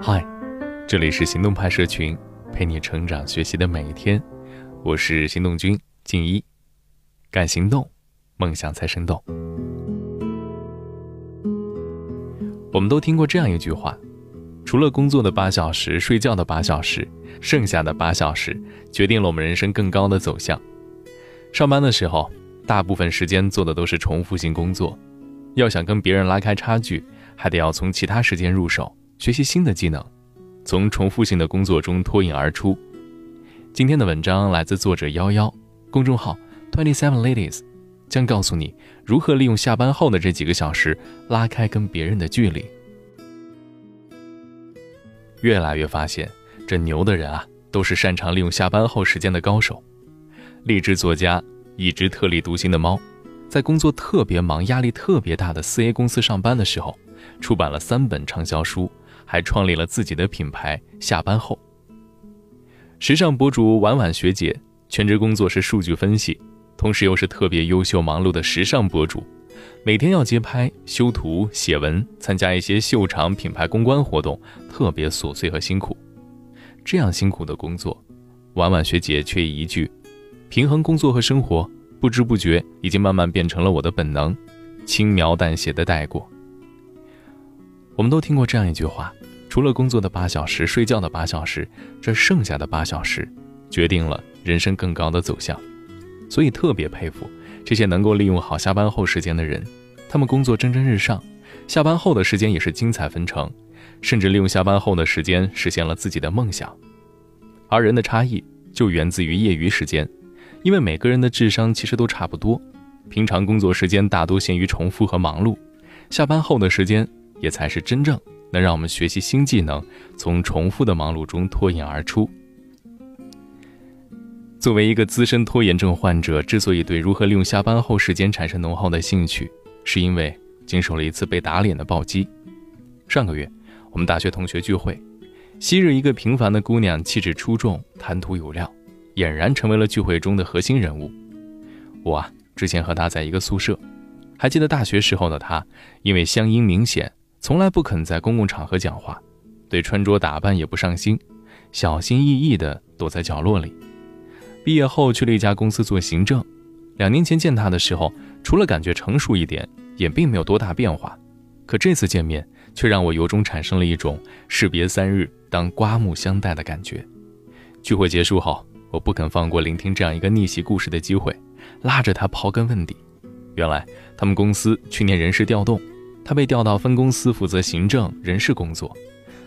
嗨，这里是行动派社群，陪你成长学习的每一天。我是行动君静一，敢行动，梦想才生动。我们都听过这样一句话：除了工作的八小时，睡觉的八小时，剩下的八小时决定了我们人生更高的走向。上班的时候，大部分时间做的都是重复性工作，要想跟别人拉开差距，还得要从其他时间入手。学习新的技能，从重复性的工作中脱颖而出。今天的文章来自作者幺幺，公众号 Twenty Seven Ladies，将告诉你如何利用下班后的这几个小时拉开跟别人的距离。越来越发现，这牛的人啊，都是擅长利用下班后时间的高手。励志作家，一只特立独行的猫，在工作特别忙、压力特别大的四 A 公司上班的时候，出版了三本畅销书。还创立了自己的品牌。下班后，时尚博主婉婉学姐全职工作是数据分析，同时又是特别优秀忙碌的时尚博主，每天要接拍、修图、写文，参加一些秀场、品牌公关活动，特别琐碎和辛苦。这样辛苦的工作，婉婉学姐却一句“平衡工作和生活”，不知不觉已经慢慢变成了我的本能，轻描淡写的带过。我们都听过这样一句话：除了工作的八小时，睡觉的八小时，这剩下的八小时，决定了人生更高的走向。所以特别佩服这些能够利用好下班后时间的人，他们工作蒸蒸日上，下班后的时间也是精彩纷呈，甚至利用下班后的时间实现了自己的梦想。而人的差异就源自于业余时间，因为每个人的智商其实都差不多，平常工作时间大多限于重复和忙碌，下班后的时间。也才是真正能让我们学习新技能，从重复的忙碌中脱颖而出。作为一个资深拖延症患者，之所以对如何利用下班后时间产生浓厚的兴趣，是因为经受了一次被打脸的暴击。上个月，我们大学同学聚会，昔日一个平凡的姑娘，气质出众，谈吐有料，俨然成为了聚会中的核心人物。我啊，之前和她在一个宿舍，还记得大学时候的她，因为乡音明显。从来不肯在公共场合讲话，对穿着打扮也不上心，小心翼翼地躲在角落里。毕业后去了一家公司做行政，两年前见他的时候，除了感觉成熟一点，也并没有多大变化。可这次见面，却让我由衷产生了一种士别三日当刮目相待的感觉。聚会结束后，我不肯放过聆听这样一个逆袭故事的机会，拉着他刨根问底。原来他们公司去年人事调动。他被调到分公司负责行政人事工作，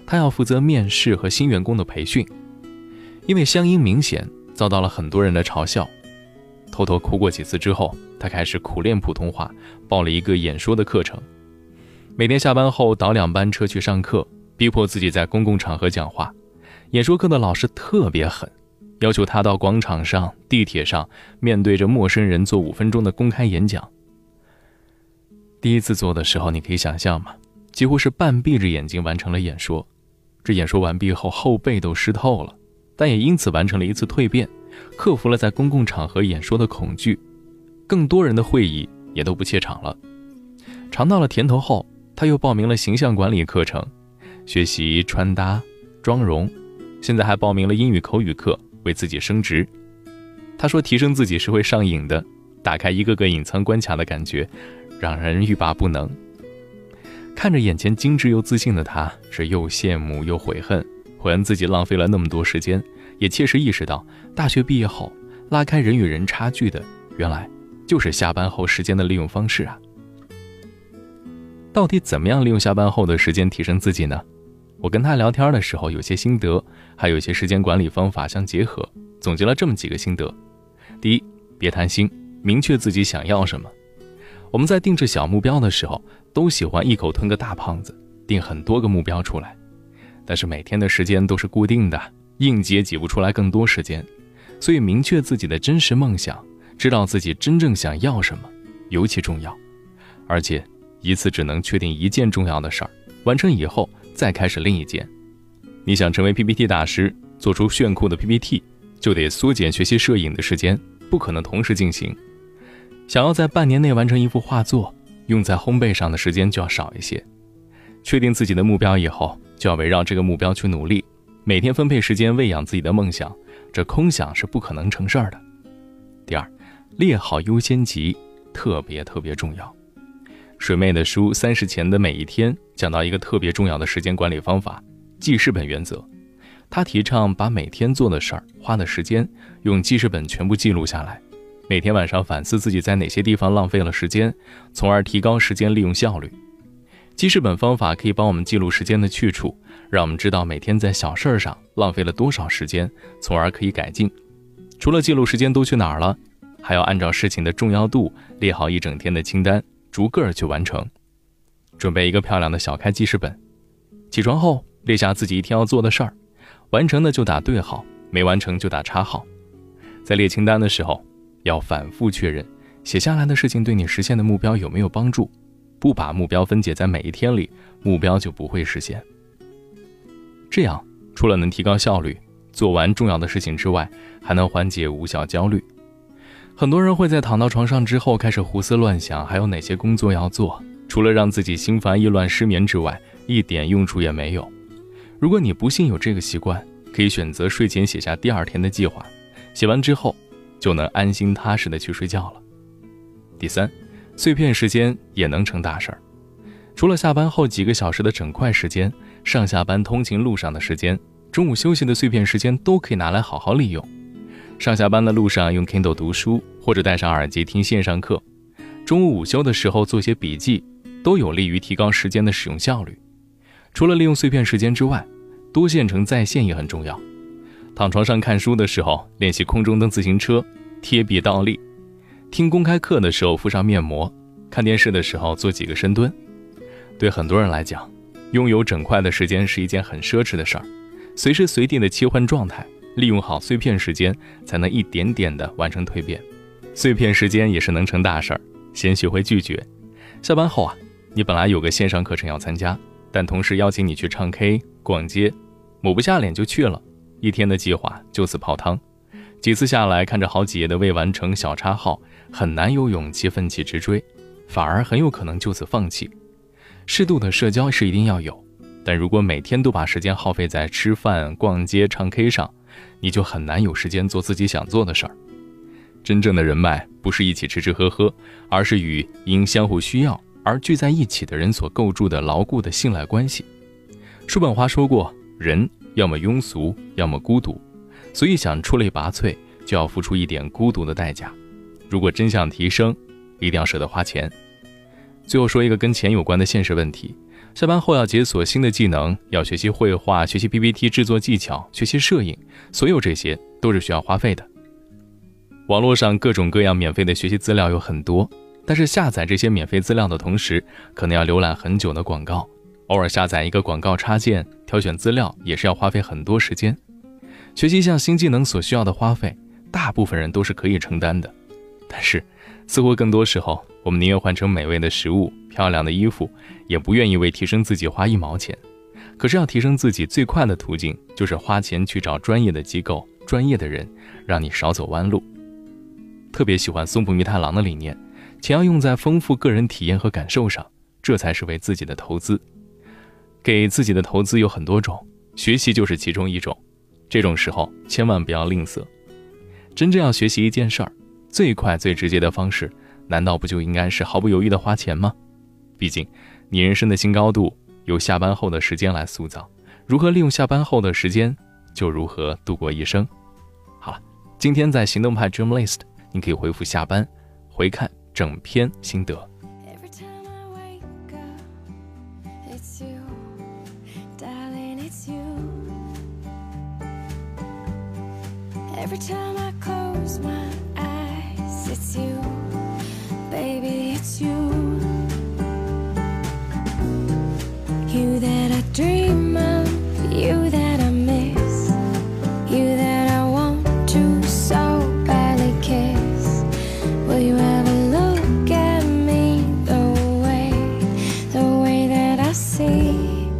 他要负责面试和新员工的培训。因为乡音明显，遭到了很多人的嘲笑。偷偷哭过几次之后，他开始苦练普通话，报了一个演说的课程。每天下班后倒两班车去上课，逼迫自己在公共场合讲话。演说课的老师特别狠，要求他到广场上、地铁上，面对着陌生人做五分钟的公开演讲。第一次做的时候，你可以想象吗？几乎是半闭着眼睛完成了演说。这演说完毕后，后背都湿透了，但也因此完成了一次蜕变，克服了在公共场合演说的恐惧。更多人的会议也都不怯场了。尝到了甜头后，他又报名了形象管理课程，学习穿搭、妆容，现在还报名了英语口语课，为自己升职。他说，提升自己是会上瘾的，打开一个个隐藏关卡的感觉。让人欲罢不能。看着眼前精致又自信的他，是又羡慕又悔恨，悔恨自己浪费了那么多时间，也切实意识到，大学毕业后拉开人与人差距的，原来就是下班后时间的利用方式啊。到底怎么样利用下班后的时间提升自己呢？我跟他聊天的时候，有些心得，还有一些时间管理方法相结合，总结了这么几个心得：第一，别贪心，明确自己想要什么。我们在定制小目标的时候，都喜欢一口吞个大胖子，定很多个目标出来。但是每天的时间都是固定的，应急也挤不出来更多时间。所以明确自己的真实梦想，知道自己真正想要什么，尤其重要。而且一次只能确定一件重要的事儿，完成以后再开始另一件。你想成为 PPT 大师，做出炫酷的 PPT，就得缩减学习摄影的时间，不可能同时进行。想要在半年内完成一幅画作，用在烘焙上的时间就要少一些。确定自己的目标以后，就要围绕这个目标去努力，每天分配时间喂养自己的梦想，这空想是不可能成事儿的。第二，列好优先级，特别特别重要。水妹的书《三十前的每一天》讲到一个特别重要的时间管理方法——记事本原则。他提倡把每天做的事儿、花的时间用记事本全部记录下来，每天晚上反思自己在哪些地方浪费了时间，从而提高时间利用效率。记事本方法可以帮我们记录时间的去处，让我们知道每天在小事儿上浪费了多少时间，从而可以改进。除了记录时间都去哪儿了，还要按照事情的重要度列好一整天的清单。逐个儿去完成，准备一个漂亮的小开记事本。起床后列下自己一天要做的事儿，完成的就打对号，没完成就打叉号。在列清单的时候，要反复确认写下来的事情对你实现的目标有没有帮助。不把目标分解在每一天里，目标就不会实现。这样除了能提高效率，做完重要的事情之外，还能缓解无效焦虑。很多人会在躺到床上之后开始胡思乱想，还有哪些工作要做？除了让自己心烦意乱、失眠之外，一点用处也没有。如果你不幸有这个习惯，可以选择睡前写下第二天的计划，写完之后就能安心踏实的去睡觉了。第三，碎片时间也能成大事儿。除了下班后几个小时的整块时间，上下班通勤路上的时间，中午休息的碎片时间都可以拿来好好利用。上下班的路上用 Kindle 读书，或者戴上耳机听线上课；中午午休的时候做些笔记，都有利于提高时间的使用效率。除了利用碎片时间之外，多线程在线也很重要。躺床上看书的时候练习空中蹬自行车、贴壁倒立；听公开课的时候敷上面膜；看电视的时候做几个深蹲。对很多人来讲，拥有整块的时间是一件很奢侈的事儿，随时随地的切换状态。利用好碎片时间，才能一点点的完成蜕变。碎片时间也是能成大事儿。先学会拒绝。下班后啊，你本来有个线上课程要参加，但同事邀请你去唱 K、逛街，抹不下脸就去了，一天的计划就此泡汤。几次下来，看着好几页的未完成小叉号，很难有勇气奋起直追，反而很有可能就此放弃。适度的社交是一定要有，但如果每天都把时间耗费在吃饭、逛街、唱 K 上，你就很难有时间做自己想做的事儿。真正的人脉不是一起吃吃喝喝，而是与因相互需要而聚在一起的人所构筑的牢固的信赖关系。叔本华说过：“人要么庸俗，要么孤独。”所以想出类拔萃，就要付出一点孤独的代价。如果真想提升，一定要舍得花钱。最后说一个跟钱有关的现实问题。下班后要解锁新的技能，要学习绘画、学习 PPT 制作技巧、学习摄影，所有这些都是需要花费的。网络上各种各样免费的学习资料有很多，但是下载这些免费资料的同时，可能要浏览很久的广告，偶尔下载一个广告插件，挑选资料也是要花费很多时间。学习一项新技能所需要的花费，大部分人都是可以承担的，但是。似乎更多时候，我们宁愿换成美味的食物、漂亮的衣服，也不愿意为提升自己花一毛钱。可是要提升自己最快的途径，就是花钱去找专业的机构、专业的人，让你少走弯路。特别喜欢松浦弥太郎的理念：钱要用在丰富个人体验和感受上，这才是为自己的投资。给自己的投资有很多种，学习就是其中一种。这种时候千万不要吝啬。真正要学习一件事儿。最快最直接的方式，难道不就应该是毫不犹豫的花钱吗？毕竟，你人生的新高度由下班后的时间来塑造。如何利用下班后的时间，就如何度过一生。好了，今天在行动派 Dream List，你可以回复下班，回看整篇心得。It's you. You that I dream of, you that I miss, you that I want to so badly kiss. Will you ever look at me the way, the way that I see?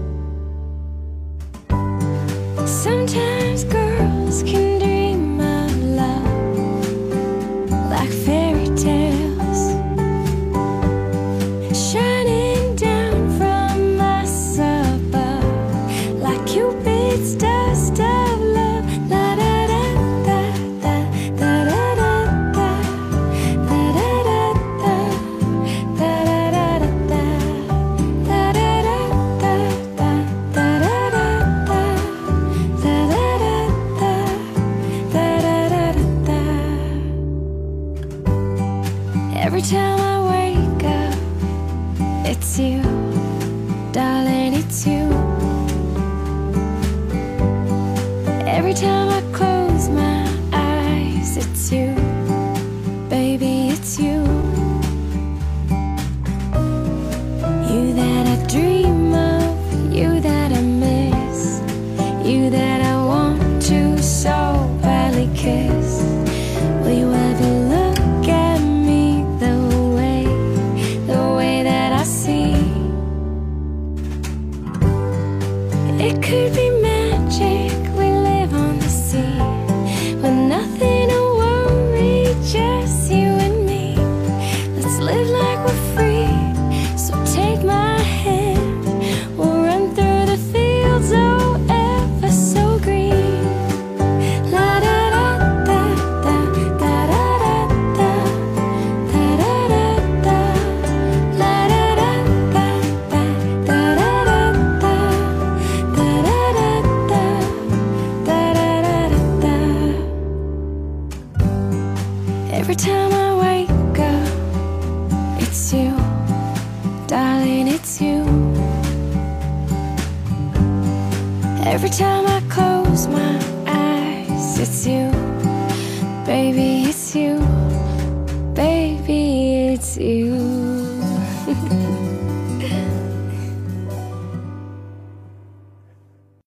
Sometimes girls can Every time I close Every time I close my eyes, it's you. Baby, it's you. Baby, it's you.